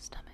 stomach.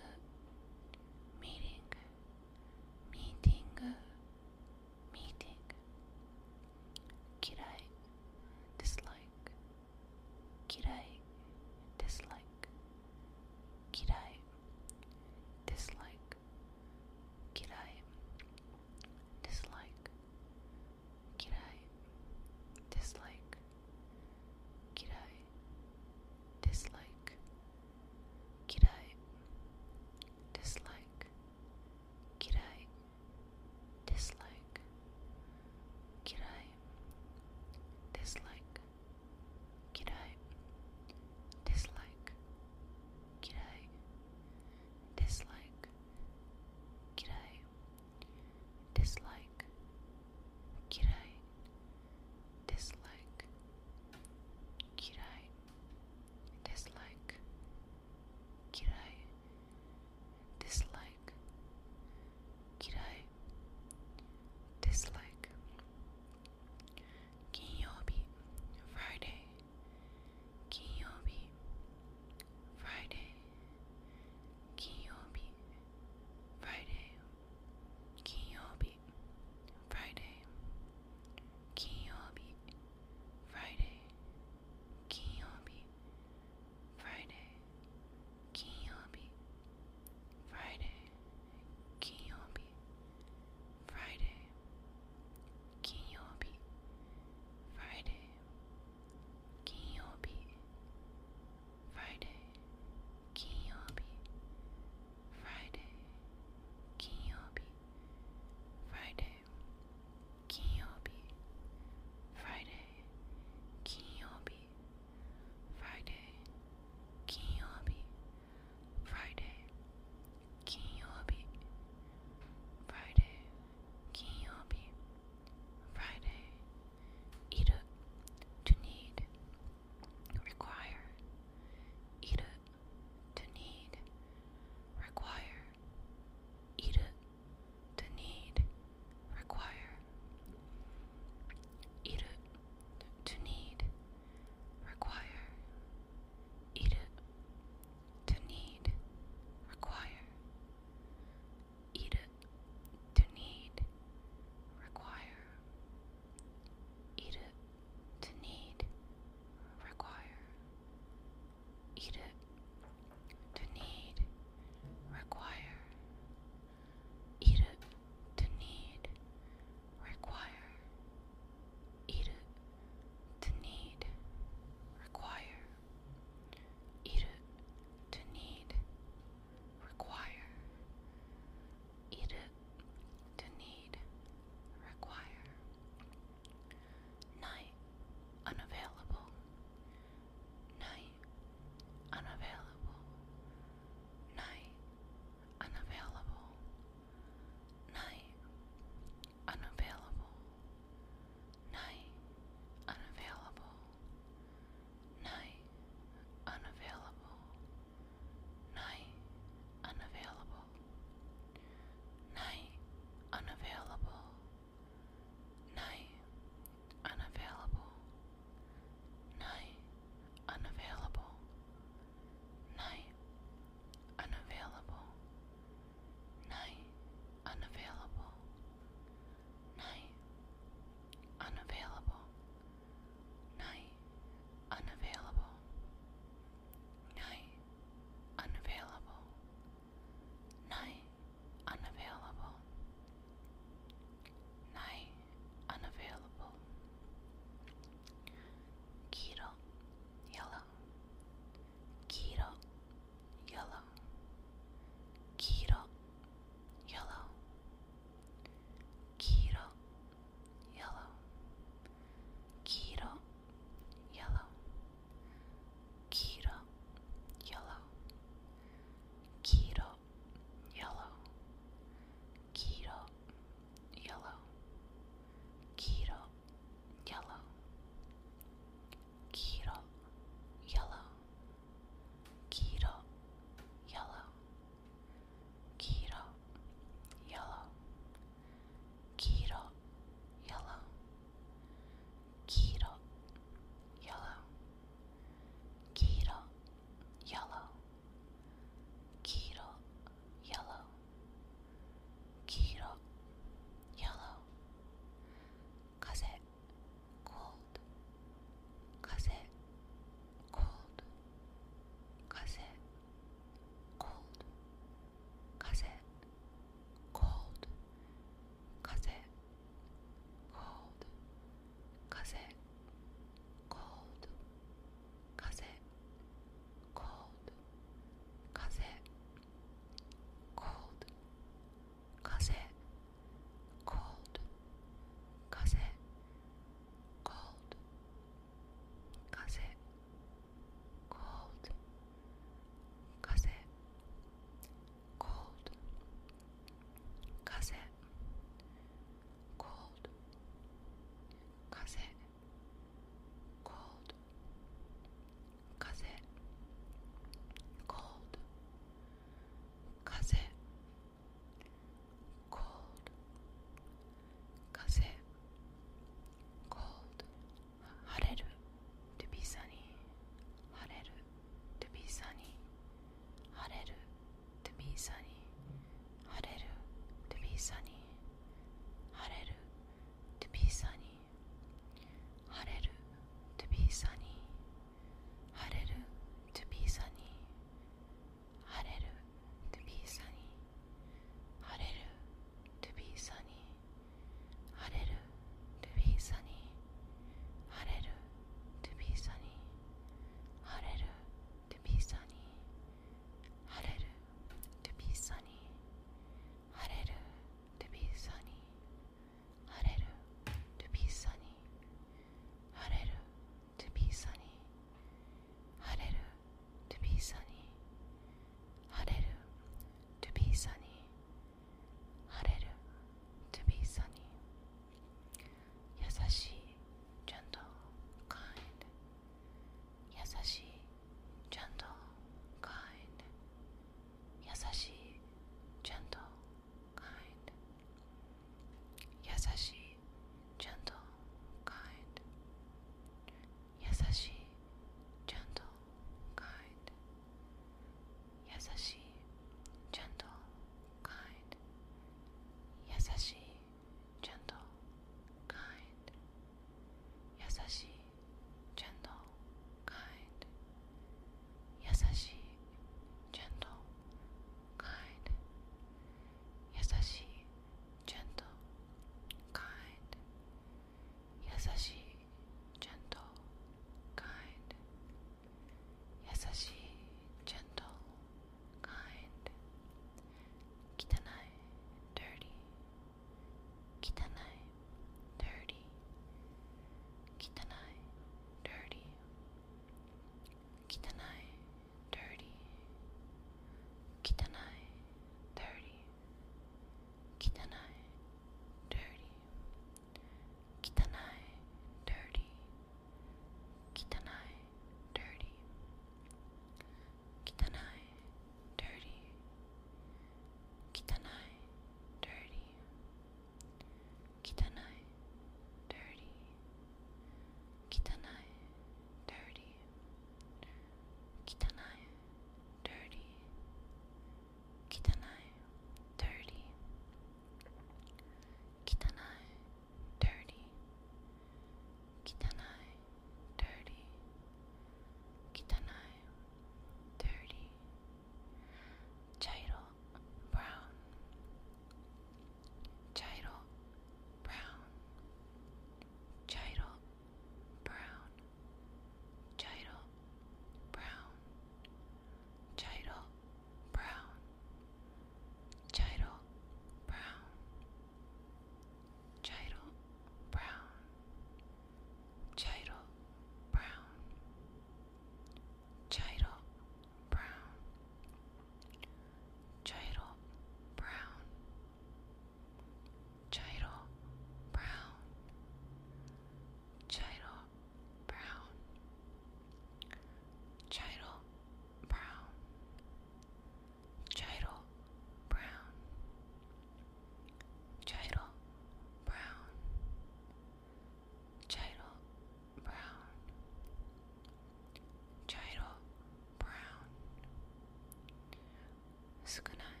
少ない。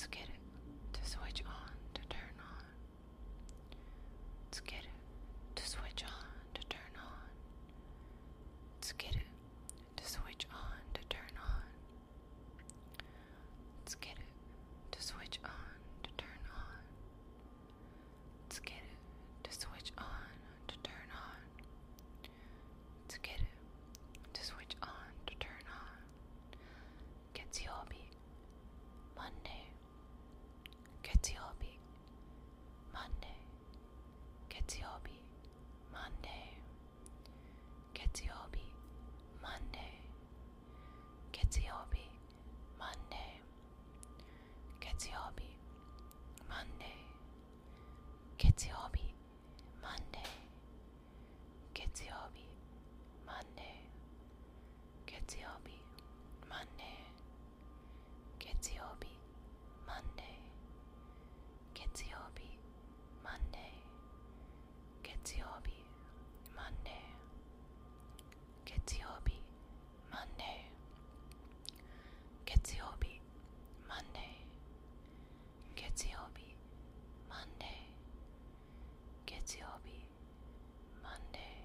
Let's get it to switch on to turn on. Let's get it Ketiobi, Monday. Monday. Ketiobi, Monday. Monday. 月曜日 Monday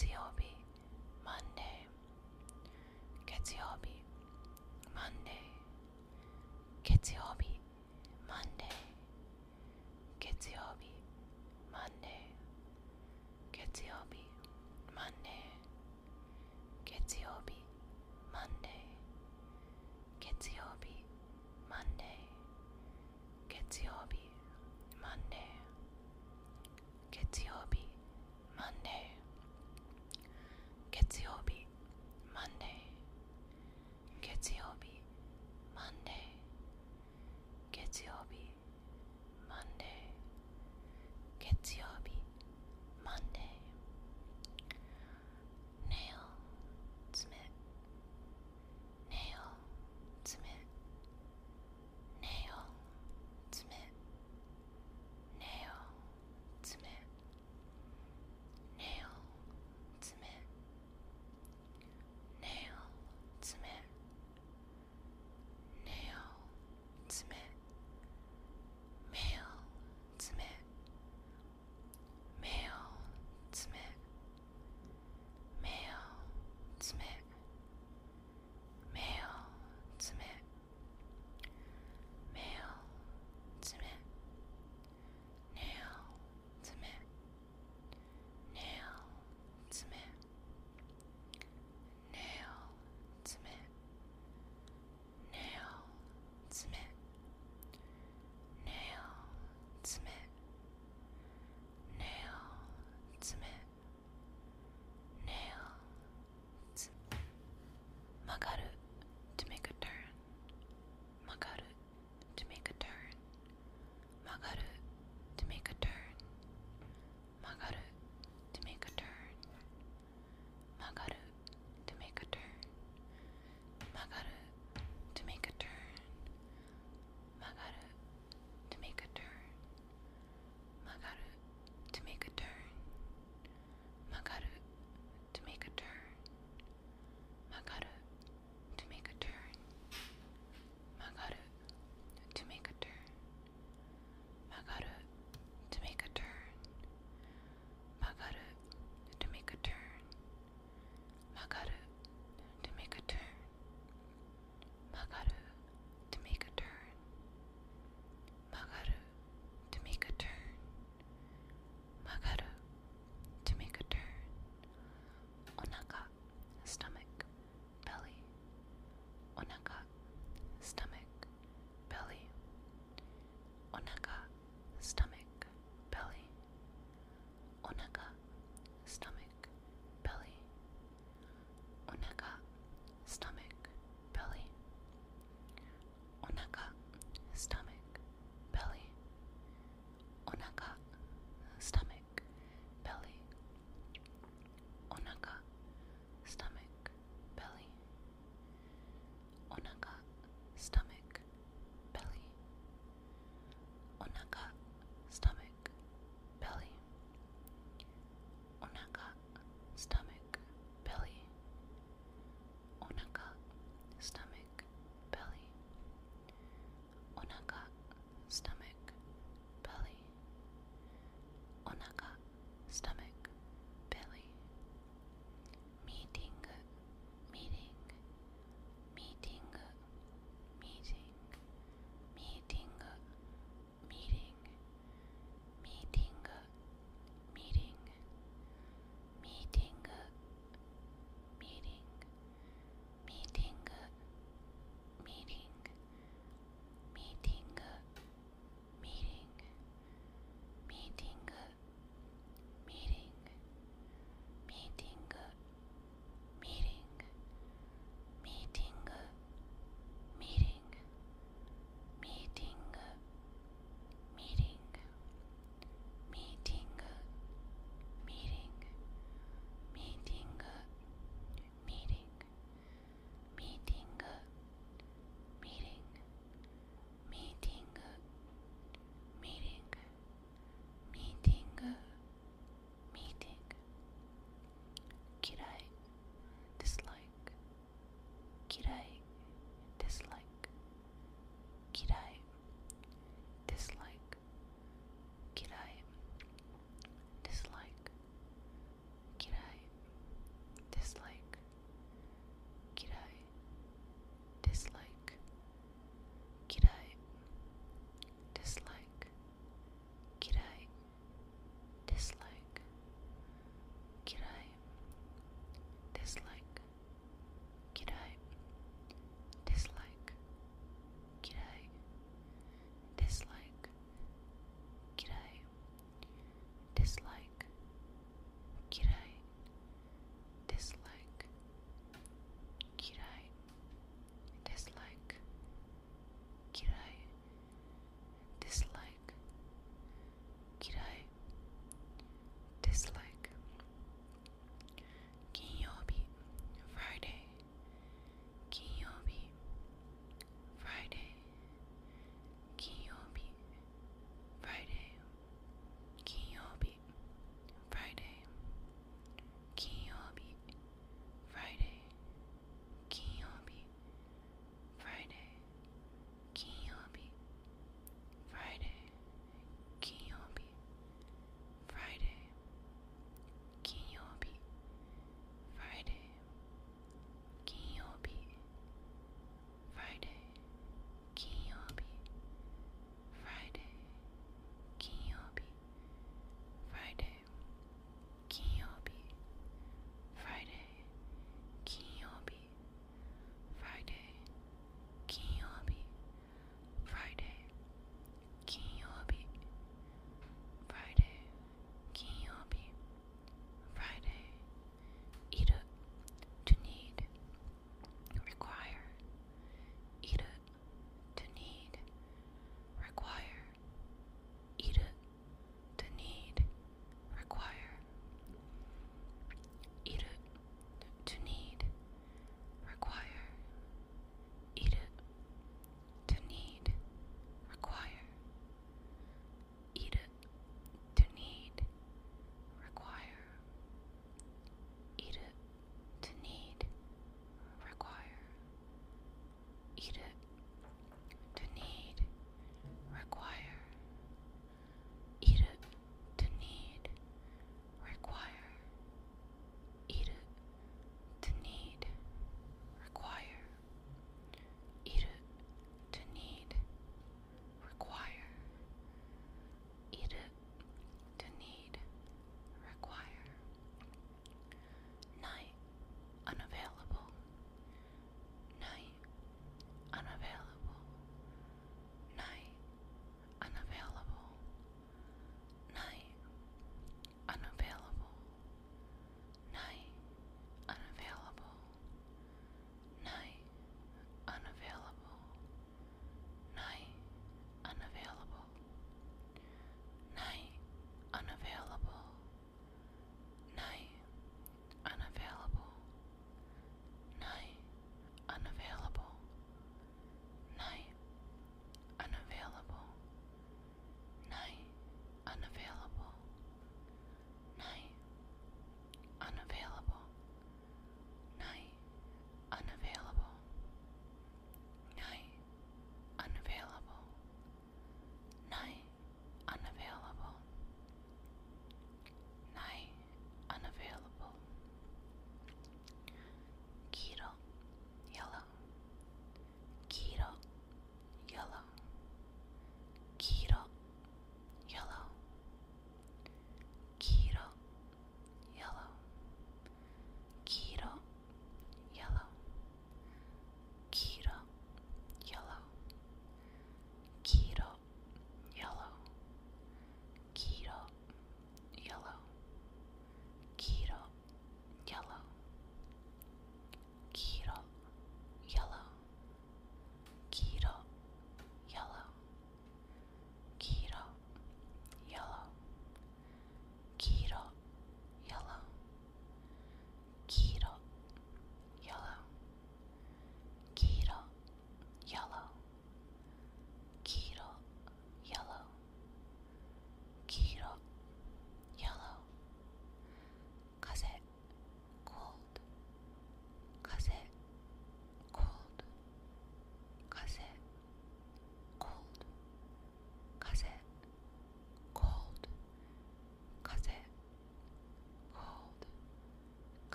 conceal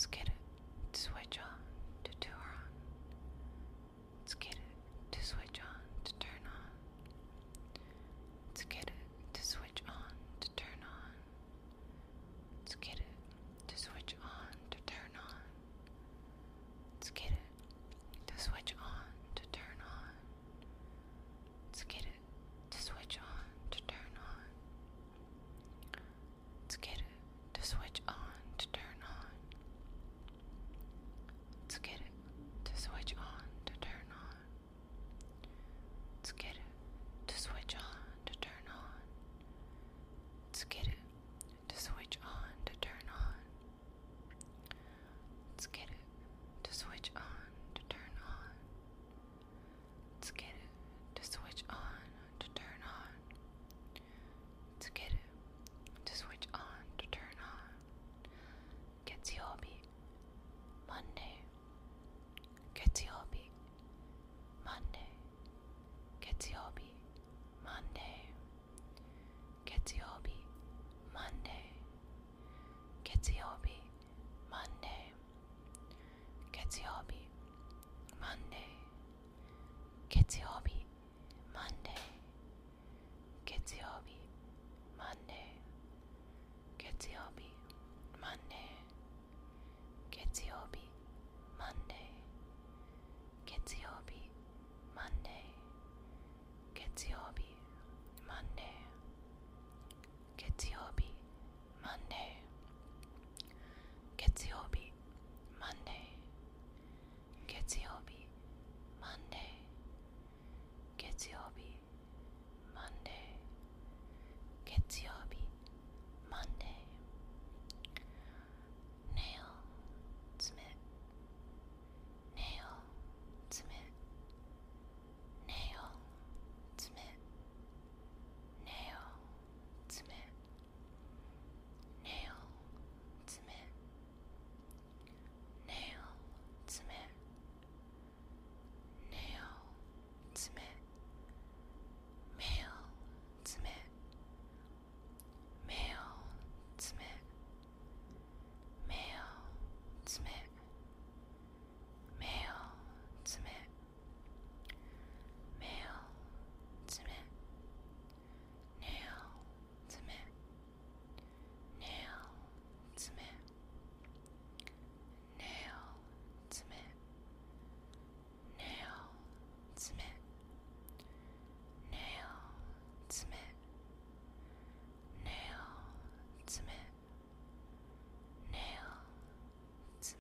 Let's Getiobi, Monday. Monday. Monday.